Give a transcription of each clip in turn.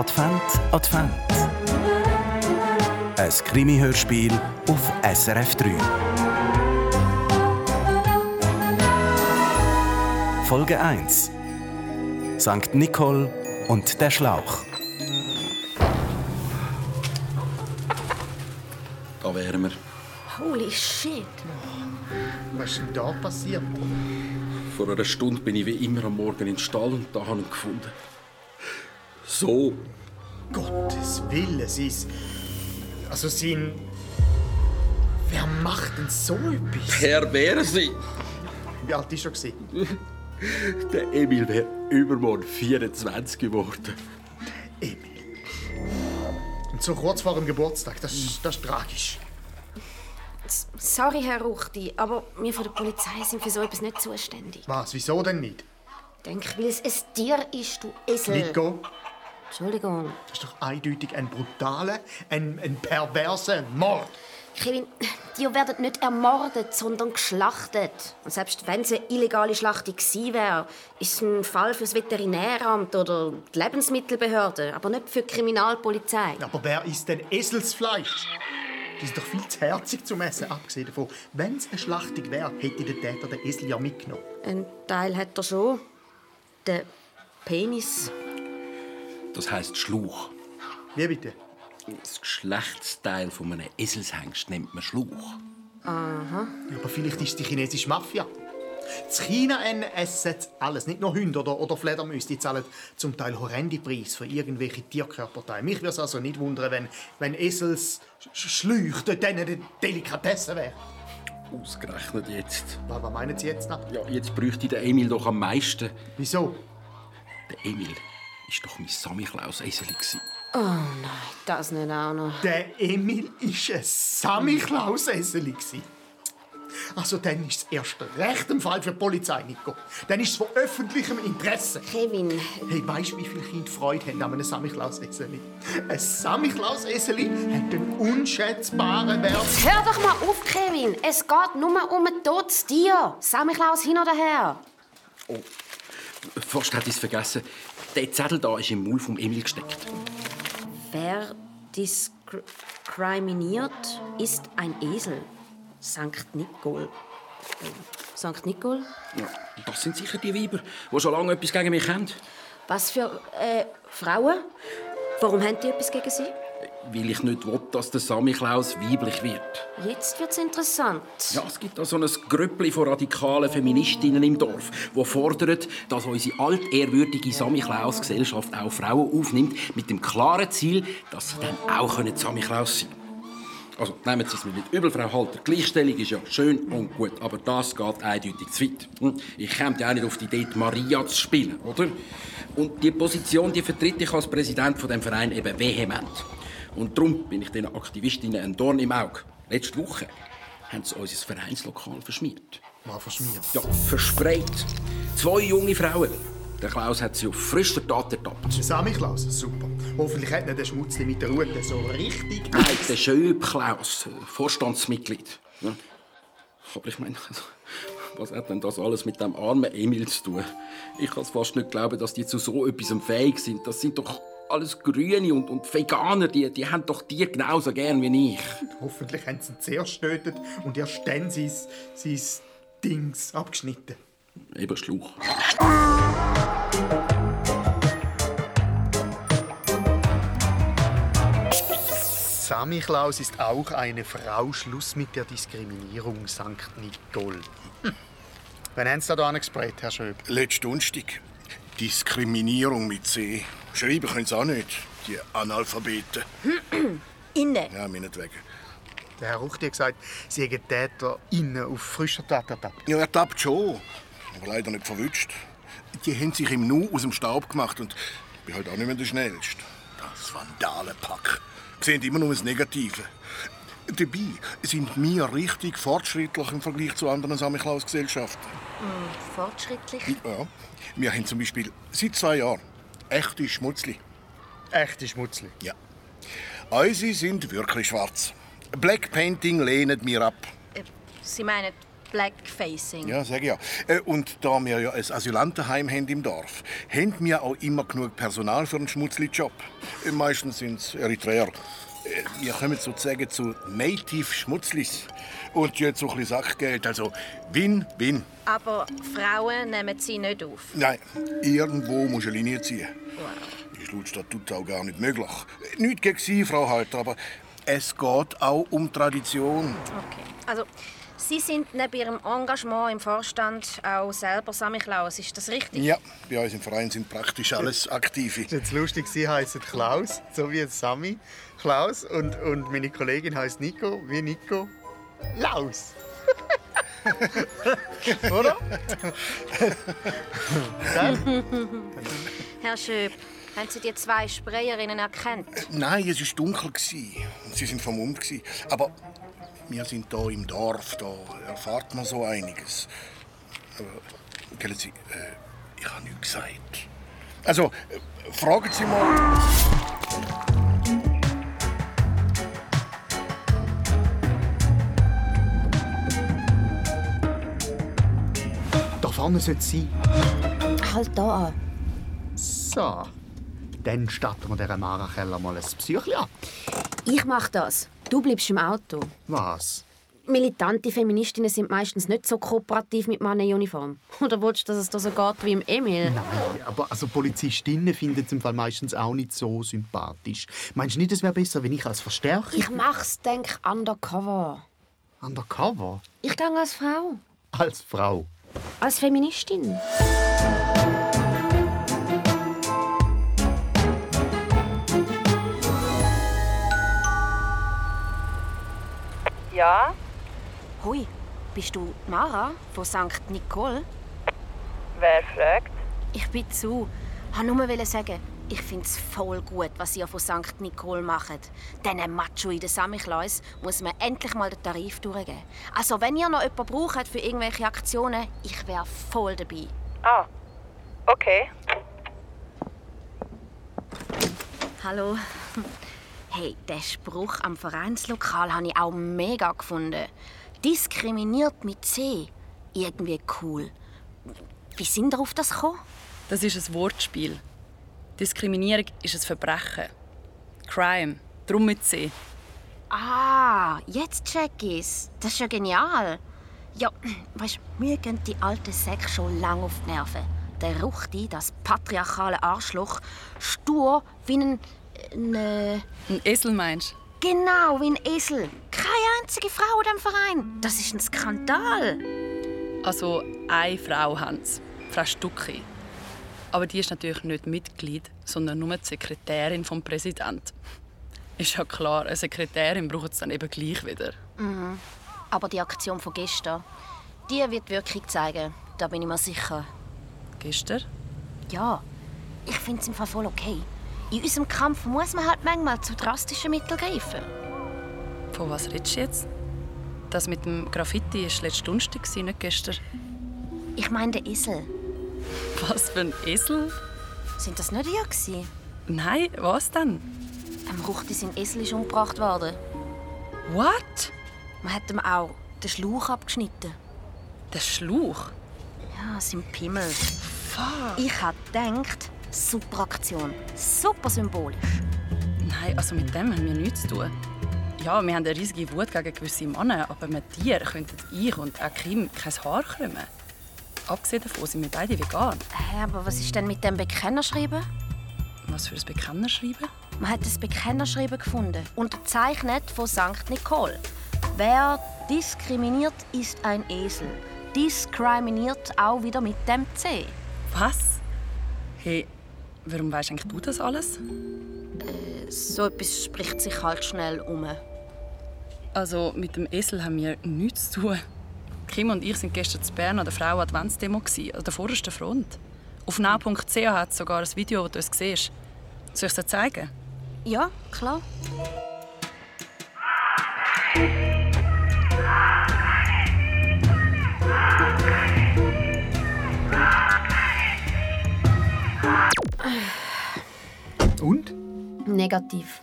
Advent, Advent. Ein Krimi-Hörspiel auf SRF 3. Folge 1. Sankt Nicol und der Schlauch. Da wären wir. Holy shit. Was ist denn da passiert? Vor einer Stunde bin ich wie immer am Morgen in den Stall und da habe ich ihn gefunden. So. Gottes Willen, sie ist. Also, sie. Wer macht denn so etwas? Wer wäre sie? Wie alt ist er? gewesen? Der Emil wäre übermorgen 24 geworden. Emil. Und so kurz vor dem Geburtstag, das, ist- das ist tragisch. Sorry, Herr Ruchti, aber wir von der Polizei sind für so etwas nicht zuständig. Was, wieso denn nicht? Ich denke, weil es ein Tier ist, du Esel. Nico, Entschuldigung. das ist doch eindeutig ein brutaler, ein, ein perverser Mord. Kevin, Tiere werden nicht ermordet, sondern geschlachtet. Und selbst wenn es eine illegale Schlachtung gewesen wäre, ist es ein Fall fürs Veterinäramt oder die Lebensmittelbehörde, aber nicht für die Kriminalpolizei. Aber wer isst denn Eselsfleisch? Das ist doch viel zu herzig zum Essen, abgesehen davon. Wenn es eine Schlachtung wäre, hätte der Täter den Esel ja mitgenommen. Ein Teil hat er schon. Der Penis. Das heisst Schluch. Wie bitte? Das Geschlechtsteil von einem Eselshengst nennt man Schluch. Aber vielleicht ist es die chinesische Mafia. In China essen alles, nicht nur Hunde oder, oder Fledermäuse. Die zahlen zum Teil horrende Preise für irgendwelche Tierkörperteile. Mich würde es also nicht wundern, wenn, wenn Esels Schläuche dort eine Delikatesse wäre. Ausgerechnet jetzt. Was, was meinen Sie jetzt noch? Ja, jetzt bräuchte der Emil doch am meisten. Wieso? Der Emil ist doch mein Samichlaus-Eseli. gewesen. Das nicht auch noch. Der Emil war ein Samichlaus-Eseli. Also dann ist es erst recht ein Fall für die Polizei, Nico. Dann ist es von öffentlichem Interesse. Kevin, Hey, weißt du, wie viele Kinder Freude haben an einem Samichlaus-Eseli? Ein Samichlaus-Eseli hat einen unschätzbaren Wert. hör doch mal auf, Kevin. Es geht nur um ein totes Tier. Samichlaus hin oder her. Fast hätte ich es vergessen. Der Zettel da ist im Maul vom Emil gesteckt. Wer diskriminiert, ist ein Esel. Sankt Nicol. Sankt Nicol? Ja, das sind sicher die Weiber, die schon lange etwas gegen mich haben. Was für äh, Frauen? Warum haben die etwas gegen sie? Weil ich nicht will, dass der Samichlaus weiblich wird. Jetzt wird's interessant. Ja, es gibt da so ein Gröppli von radikalen Feministinnen im Dorf, die fordern, dass unsere altehrwürdige Samichlaus-Gesellschaft auch Frauen aufnimmt, mit dem klaren Ziel, dass sie dann auch können Samichlaus sein können. Also, nehmen Sie es mir nicht übel, Frau Halter. Gleichstellung ist ja schön und gut, aber das geht eindeutig zu weit. Hm? Ich käme ja auch nicht auf die Idee, Maria zu spielen, oder? Und die Position, die vertritt ich als Präsident von dem Verein eben vehement. Und darum bin ich den Aktivistinnen ein Dorn im Auge. Letzte Woche haben sie unser Vereinslokal verschmiert. Mal verschmiert. Ja, versprayt. Zwei junge Frauen. Der Klaus hat sie auf frischer Tat ertappt. Der Samichlaus, super. Hoffentlich hat nicht der Schmutzli mit der Rute so richtig... Nein, der Schöb Klaus, Vorstandsmitglied. Ja. Aber ich meine, also, was hat denn das alles mit dem armen Emil zu tun? Ich kann es fast nicht glauben, dass die zu so etwas fähig sind. Das sind doch alles Grüne und, und Veganer, die, die haben doch die genauso gern wie ich. Hoffentlich haben sie ihn zuerst getötet und erst dann sein, sein Dings abgeschnitten. Eben Schluch. Samichlaus ist auch eine Frau. Schluss mit der Diskriminierung, Sankt Nicol. Hm. Wann haben Sie da angesprayt, Herr Schöb? Letzten Donnerstag. Diskriminierung mit C. Schreiben können sie auch nicht, die Analphabeten. Inne. Ja, meinetwegen. Der Herr Ruchti hat gesagt, Sie hätten Täter innen auf frischer Tat ertappt. Ja, er tappt schon, aber leider nicht verwünscht. Die haben sich im Nu aus dem Staub gemacht und ich bin halt auch nicht mehr der Schnellste. Das Vandalenpack. Sehen immer nur das Negative. Dabei sind wir richtig fortschrittlich im Vergleich zu anderen Samichlaus-Gesellschaften. Fortschrittlich. Ja. Wir haben zum Beispiel seit zwei Jahren echte Schmutzli. Echte Schmutzli. Ja. Unsere sind wirklich schwarz. Black Painting lehnen wir ab. Sie meinen Blackfacing. Ja, sag ich ja. Äh, Und da wir ja ein Asylantenheim haben im Dorf, haben wir auch immer genug Personal für einen Schmutzli-Job. Äh, Meistens sind es Eritreer. Äh, Wir kommen sozusagen zu Native Schmutzlis. Und haben so ein bisschen Sachgeld, also Win-Win. Aber Frauen nehmen sie nicht auf. Nein, irgendwo muss eine Linie ziehen. Ist laut Statut auch gar nicht möglich. Nicht gegen Sie, Frau Halter, aber es geht auch um Tradition. Okay. Also, Sie sind neben Ihrem Engagement im Vorstand auch selber Samichlaus. Ist das richtig? Ja, bei uns im Verein sind praktisch alles Aktive. ist jetzt lustig, sie heißt Klaus, so wie jetzt Sami Klaus. Und, und meine Kollegin heißt Nico, wie Nico Laus. Oder? Herr Schöb, haben Sie die zwei Sprayerinnen erkannt? Nein, es war dunkel. und Sie sind vermummt. gewesen. Aber wir sind hier im Dorf, da erfahrt man so einiges. Aber, kennen Sie, äh, ich habe nichts gesagt. Also, äh, fragen Sie mal. Da vorne sollte es sein. Halt da an. So. Dann starten wir dieser Mara Keller mal ein Psychli ab. Ich mach das. Du bleibst im Auto. Was? Militante Feministinnen sind meistens nicht so kooperativ mit Männern in Uniform. Oder willst du, dass es da so geht wie im Emil? Nein, aber also Polizistinnen finden es im Fall meistens auch nicht so sympathisch. Meinst du nicht, es wäre besser, wenn ich als Verstärker Ich mach's, denk undercover. undercover Ich gehe als Frau. als Frau? Als Feministin. Ja, Hui, bist du Mara von St. Nicole? wer fragt? Ich bin zu. Ich wollte nur sagen, ich finde es voll gut, was ihr von St. Nicole macht. Diesen Macho in den Samichlaus muss man endlich mal den Tarif durchgeben. Also, wenn ihr noch jemanden braucht für irgendwelche Aktionen, ich wäre voll dabei. Ah, okay. Hallo. Hey, den Spruch am Vereinslokal habe ich auch mega gefunden. Diskriminiert mit C. Irgendwie cool. Wie sind ihr auf das gekommen? Das ist ein Wortspiel. Diskriminierung ist ein Verbrechen. Crime, drum mit C. Ah, jetzt check ich's. Das ist ja genial. Ja, weißt du, mir gehen die alten Säcke schon lange auf die Nerven. Der Ruchti, das patriarchale Arschloch, stur wie ein. Ein äh, Ein Esel meinst genau, wie ein Esel. Keine einzige Frau in diesem Verein. Das ist ein Skandal. Also eine Frau haben sie, Frau Stucki. Aber die ist natürlich nicht Mitglied, sondern nur die Sekretärin vom Präsidenten. Ist ja klar, eine Sekretärin braucht es dann eben gleich wieder. Aber die Aktion von gestern, die wird Wirkung zeigen. Da bin ich mir sicher. Gestern? Ja, ich finde es im Fall voll okay. In unserem Kampf muss man halt manchmal zu drastischen Mitteln greifen. Von was redest du jetzt? Das mit dem Graffiti war letzte Donnerstag, nicht gestern. Ich meine den Esel. Was für ein Esel? Sind das nicht ihr gewesen? Nein, was denn? Am Ruchti sein Esel ist umgebracht worden. What? Man hat ihm auch den Schlauch abgeschnitten. Der Schlauch? Ja, sein Pimmel. Ich hab gedacht, super Aktion. Super symbolisch. Nein, also mit dem haben wir nichts zu tun. Ja, wir haben eine riesige Wut gegen gewisse Männer, aber mit Tier könnten ich und auch Kim kein Haar krümmen. Abgesehen davon sind wir beide vegan. Hä, aber was ist denn mit dem Bekennerschreiben? Was für ein Bekennerschreiben? Man hat das Bekennerschreiben gefunden, unterzeichnet von St. Nicole. Wer diskriminiert, ist ein Esel. Diskriminiert auch wieder mit dem C. Was? Hey, warum weißt eigentlich du das alles? So etwas spricht sich halt schnell um. Also mit dem Esel haben wir nichts zu tun. Kim und ich sind gestern zu Bern an der Frauen-Adventsdemo, gsi, an der vordersten Front. Auf now.ch hat es sogar ein Video, das du es siehst. Soll ich es dir zeigen? Ja, klar. Negativ.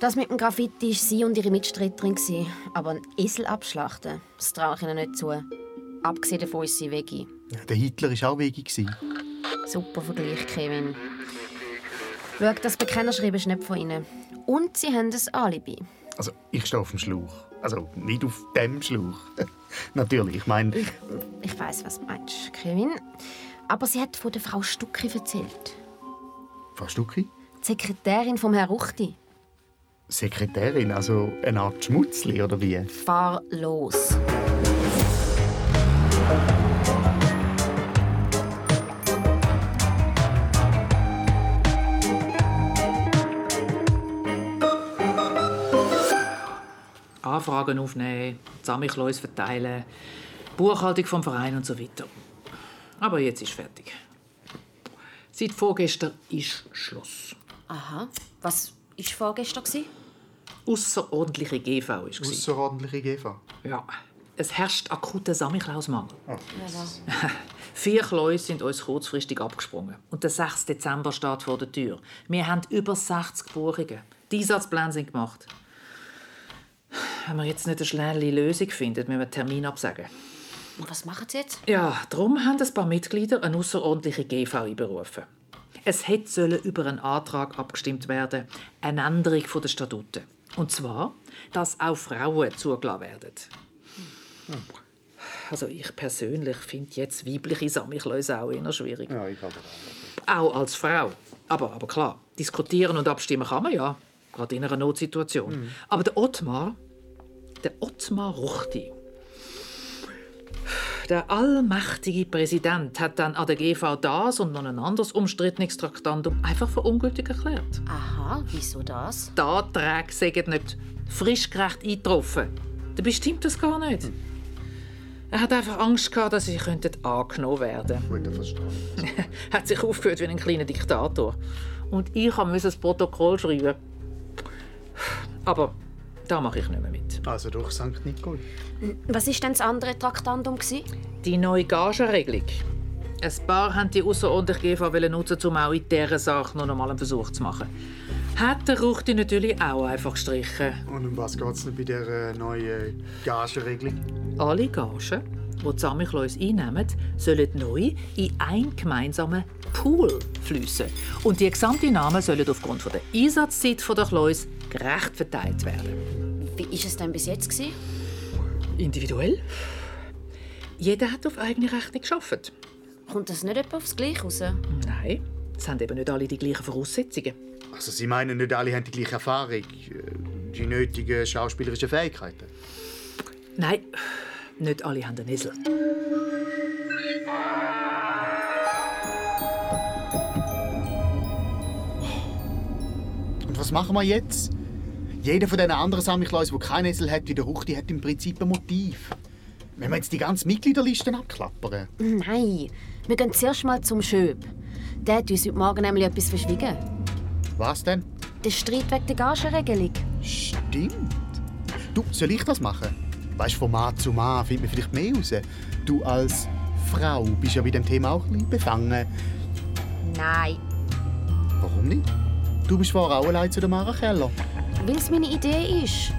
Das mit dem Graffiti war sie und ihre Mitstreiterin. Aber ein Esel abschlachten, das traue ich ihnen nicht zu. Abgesehen davon ist sie Veggie. Ja, der Hitler war auch gewesen. Super Vergleich, Kevin. Schau, das Bekennerschreiben ist nicht von ihnen. Und sie haben ein Alibi. Also, ich stehe auf dem Schlauch. Also, nicht auf dem Schlauch. Natürlich, ich meine... Ich weiß, was du meinst, Kevin. Aber sie hat von der Frau Stucki erzählt. Frau Stucki? Die Sekretärin vom Herrn Ruchti. Sekretärin, also eine Art Schmutzli, oder wie? Fahr los. Anfragen aufnehmen, Samichlaus verteilen, Buchhaltung vom Verein und so weiter. Aber jetzt ist fertig. Seit vorgestern ist Schluss. Aha. Was war vorgestern? Außerordentliche GV war es. Außerordentliche GV. Ja. Es herrscht akuter Samichlausmangel. Vier Läuse sind uns kurzfristig abgesprungen. Und der 6. Dezember steht vor der Tür. Wir haben über 60 Buchungen. Die Einsatzpläne sind gemacht. Wenn wir jetzt nicht eine schnelle Lösung finden, müssen wir den Termin absagen. Und was machen sie jetzt? Ja, darum haben ein paar Mitglieder eine außerordentliche GV einberufen. Es hätte über einen Antrag abgestimmt werden, eine Änderung der Statuten. Und zwar, dass auch Frauen zugelassen werden. Also ich persönlich finde jetzt weibliche Samichlöse auch eher schwierig. Ja, ich habe Auch als Frau. Aber, aber klar, diskutieren und abstimmen kann man ja. Gerade in einer Notsituation. Aber der Ottmar, der Ottmar Ruchti, der allmächtige Präsident hat dann an der GV das und noch ein anderes umstrittenes Traktandum einfach für ungültig erklärt. Aha, wieso das? Die Anträge sind nicht frischgerecht eingetroffen. Dabei stimmt das gar nicht. Er hat einfach Angst gehabt, dass sie könnten angenommen werden. Gut, verstanden. hat sich aufgeführt wie ein kleiner Diktator. Und ich musste das Protokoll schreiben. Aber da mache ich nicht mehr mit. Also durch St. Nicol. Was war denn das andere Traktandum? gewesen? Die neue Gagenregelung. Ein paar haben die außerordentliche GV wollen nutzen, um auch in dieser Sache noch einmal einen Versuch zu machen. Hat der Ruchti natürlich auch einfach gestrichen. Und um was geht es denn bei dieser neuen Gagenregelung? Alle Gagen, die die Samichlaus einnehmen, sollen neu in einen gemeinsamen Pool fließen. Und die gesamten Namen sollen aufgrund der Einsatzzeit der Klaus gerecht verteilt werden. Wie war es denn bis jetzt? gewesen? Individuell? Jeder hat auf eigene Rechnung geschafft. Kommt das nicht etwa aufs Gleiche raus? Nein, es haben eben nicht alle die gleichen Voraussetzungen. Also Sie meinen, nicht alle haben die gleiche Erfahrung, äh, die nötigen schauspielerischen Fähigkeiten? Nein, nicht alle haben einen Esel. Und was machen wir jetzt? Jeder von diesen anderen Samichlaus, der keinen Esel hat wie der Ruchti, hat im Prinzip ein Motiv. Wenn wir jetzt die ganzen Mitgliederlisten abklappern. Nein, wir gehen zuerst mal zum Schöb. Der hat uns heute Morgen nämlich etwas verschwiegen. Was denn? Der Streit wegen der Gagenregelung. Stimmt. Du, soll ich das machen? Weißt, von Mann zu Mann findet man vielleicht mehr raus. Du als Frau bist ja bei dem Thema auch ein bisschen befangen. Nein, Warum nicht? Du bist vorher auch allein zu der Mara Keller. Weil es meine Idee ist.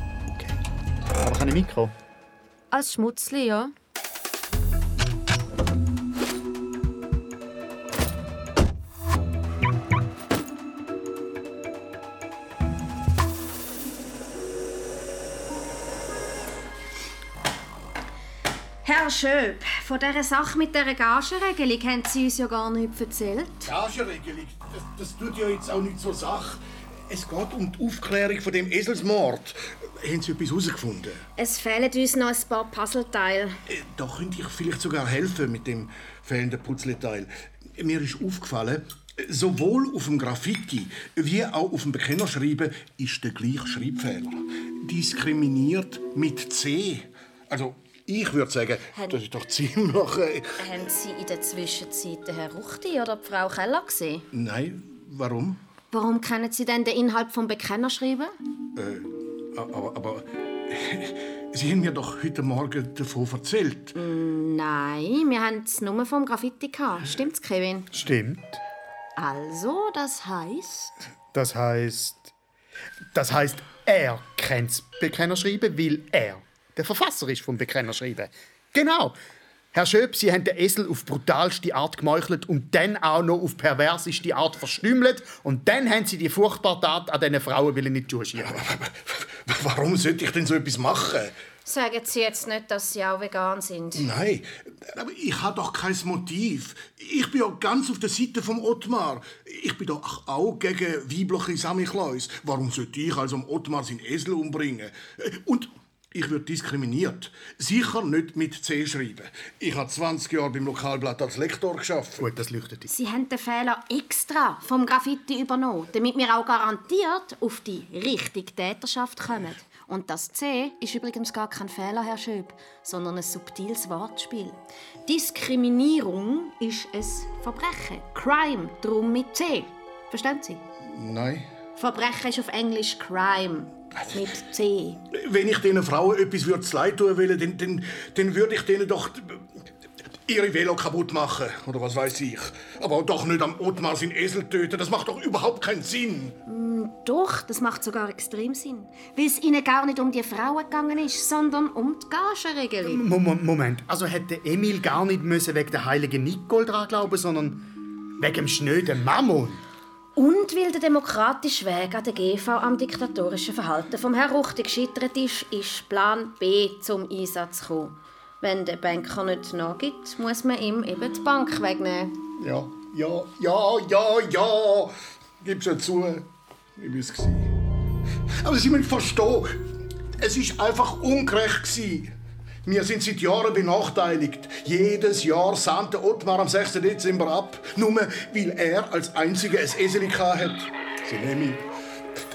Aber kann ich Mikro? Als Schmutzli, ja. Herr Schöb, von dieser Sache mit dieser Gagenregelung haben Sie uns ja gar nicht erzählt. Gagenregelung, das, das tut ja jetzt auch nicht zur Sache. Es geht um die Aufklärung von dem Eselsmord. Haben Sie etwas herausgefunden? Es fehlen uns noch ein paar Puzzleteile. Äh, Da könnte ich vielleicht sogar helfen mit dem fehlenden Putzleteil. Mir ist aufgefallen, sowohl auf dem Graffiti wie auch auf dem Bekennerschreiben ist der gleiche Schreibfehler. Diskriminiert mit C. Also, ich würde sagen, das ist doch ziemlich. Äh, Haben Sie in der Zwischenzeit den Herrn Ruchti oder die Frau Keller gesehen? nein, warum? Warum kennen Sie denn den Inhalt vom Bekennerschreiben? Äh, aber, aber Sie haben mir doch heute Morgen davon erzählt. Nein, wir haben es nur vom Graffiti gehabt. Stimmt's, Kevin? Stimmt. Also, das heißt, Das heißt. Das heißt, er kennt das Bekennerschreiben, weil er der Verfasser ist vom Bekennerschreiben. Genau. Herr Schöp, Sie haben den Esel auf brutalste Art gemeuchelt und dann auch noch auf perverseste Art verstümmelt. Und dann haben Sie die furchtbare Tat an diesen Frauen in die Schuhe schieben. Warum sollte ich denn so etwas machen? Sagen Sie jetzt nicht, dass Sie auch vegan sind. Nein, aber ich habe doch kein Motiv. Ich bin ja ganz auf der Seite vom Ottmar. Ich bin doch auch gegen weibliche Samichlaus. Warum sollte ich also Ottmar seinen Esel umbringen? Und ich werde diskriminiert. Sicher nicht mit C schreiben. Ich habe 20 Jahre beim Lokalblatt als Lektor geschafft. Gut, das leuchtet. Sie haben den Fehler extra vom Graffiti übernommen, damit wir auch garantiert auf die richtige Täterschaft kommen. Und das C ist übrigens gar kein Fehler, Herr Schöb, sondern ein subtiles Wortspiel. Diskriminierung ist ein Verbrechen. Crime, drum mit C. Verstehen Sie? Nein. Verbrechen ist auf Englisch Crime. Mit C. Wenn ich diesen Frauen etwas würde zu leid tun will, dann, dann, dann würde ich denen doch ihre Velo kaputt machen. Oder was weiß ich. Aber doch nicht am Ottmar seinen Esel töten. Das macht doch überhaupt keinen Sinn. Mm, doch, das macht sogar extrem Sinn. Weil es ihnen gar nicht um die Frauen gegangen ist, sondern um die Gagenregelung. Moment, Moment. Also hätte Emil gar nicht müssen wegen der heiligen Nicole dran glauben, sondern wegen dem schnöden Mammon. Und weil der demokratische Weg an der GV am diktatorischen Verhalten vom Herrn Ruchti gescheitert ist, ist Plan B zum Einsatz gekommen. Wenn der Banker nicht nachgibt, muss man ihm eben die Bank wegnehmen. Ja, ja, ja, ja, ja. Gib's ja zu. Ich war's Aber Sie müssen verstehen, es ist einfach ungerecht gewesen. Wir sind seit Jahren benachteiligt. Jedes Jahr sandte Ottmar am 6. Dezember ab, nur weil er als einziger ein Esel hat. Sie nehmen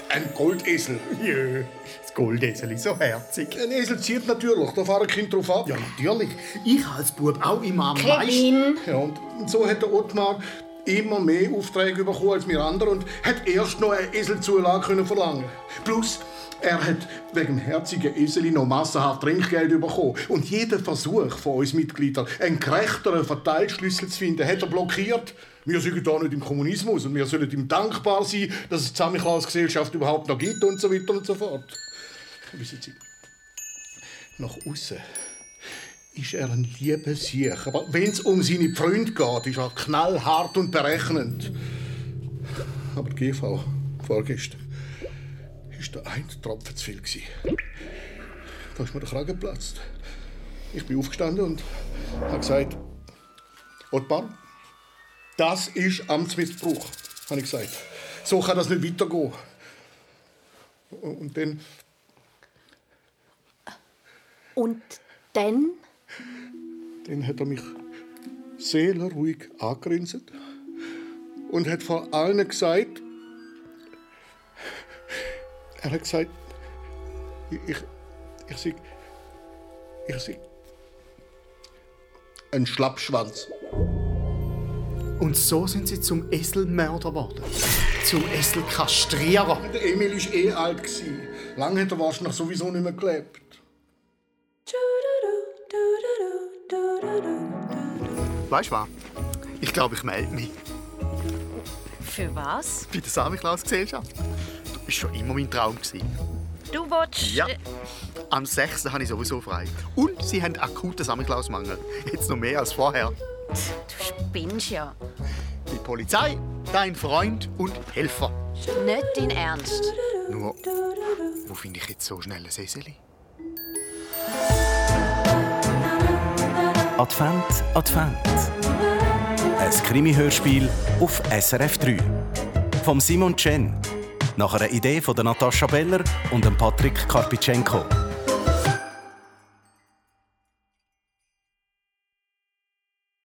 ein Goldesel. Jö, das Goldesel ist so herzig. Ein Esel zieht natürlich, da fahren Kind drauf ab. Ja, natürlich. Ich als Bub auch immer am Kevin. Ja, und so hat der Ottmar immer mehr Aufträge bekommen als wir anderen und hat erst noch eine Eselzulage verlangen Plus, er hat wegen herzigen Eseli noch massenhaft Trinkgeld bekommen. Und jeder Versuch von uns Mitgliedern, einen gerechteren Verteilschlüssel zu finden, hat er blockiert. Wir sind da nicht im Kommunismus und wir sollen ihm dankbar sein, dass es die Samichlaus-Gesellschaft überhaupt noch gibt und so weiter und so fort. Wissen Sie, nach außen ist er ein lieber Sieg. Aber wenn es um seine Freunde geht, ist er knallhart und berechnend. Aber die GV, vorgestern, ist der ein Tropfen zu viel. Da ist mir der Kragen geplatzt. Ich bin aufgestanden und habe gesagt, Ottmar, das ist Amtsmissbrauch, habe ich gesagt. So kann das nicht weitergehen. Und dann... Und dann? Dann hat er mich seelenruhig angegrinset und hat vor allen gesagt, er hat gesagt, ich, ich, sei, ich sei ein Schlappschwanz. Und so sind sie zum Eselmörder geworden. Zum Eselkastrierer. Der Emil war eh alt. Lange hat er wahrscheinlich sowieso nicht mehr gelebt. Weißt du was? Ich glaube, ich melde mich. Für was? Bei der Samichlaus-Gesellschaft. Das war schon immer mein Traum. Du willst... Ja. Am 6. habe ich sowieso frei. Und sie haben akuten Samichlaus-Mangel. Jetzt noch mehr als vorher. Du spinnst ja. Die Polizei, dein Freund und Helfer. Nicht dein Ernst. Nur, wo finde ich jetzt so schnell ein Seseli? Advent, Advent. Ein Krimi-Hörspiel auf SRF 3. Vom Simon Chen. Nach einer Idee von Natascha Beller und Patrick Karpitschenko.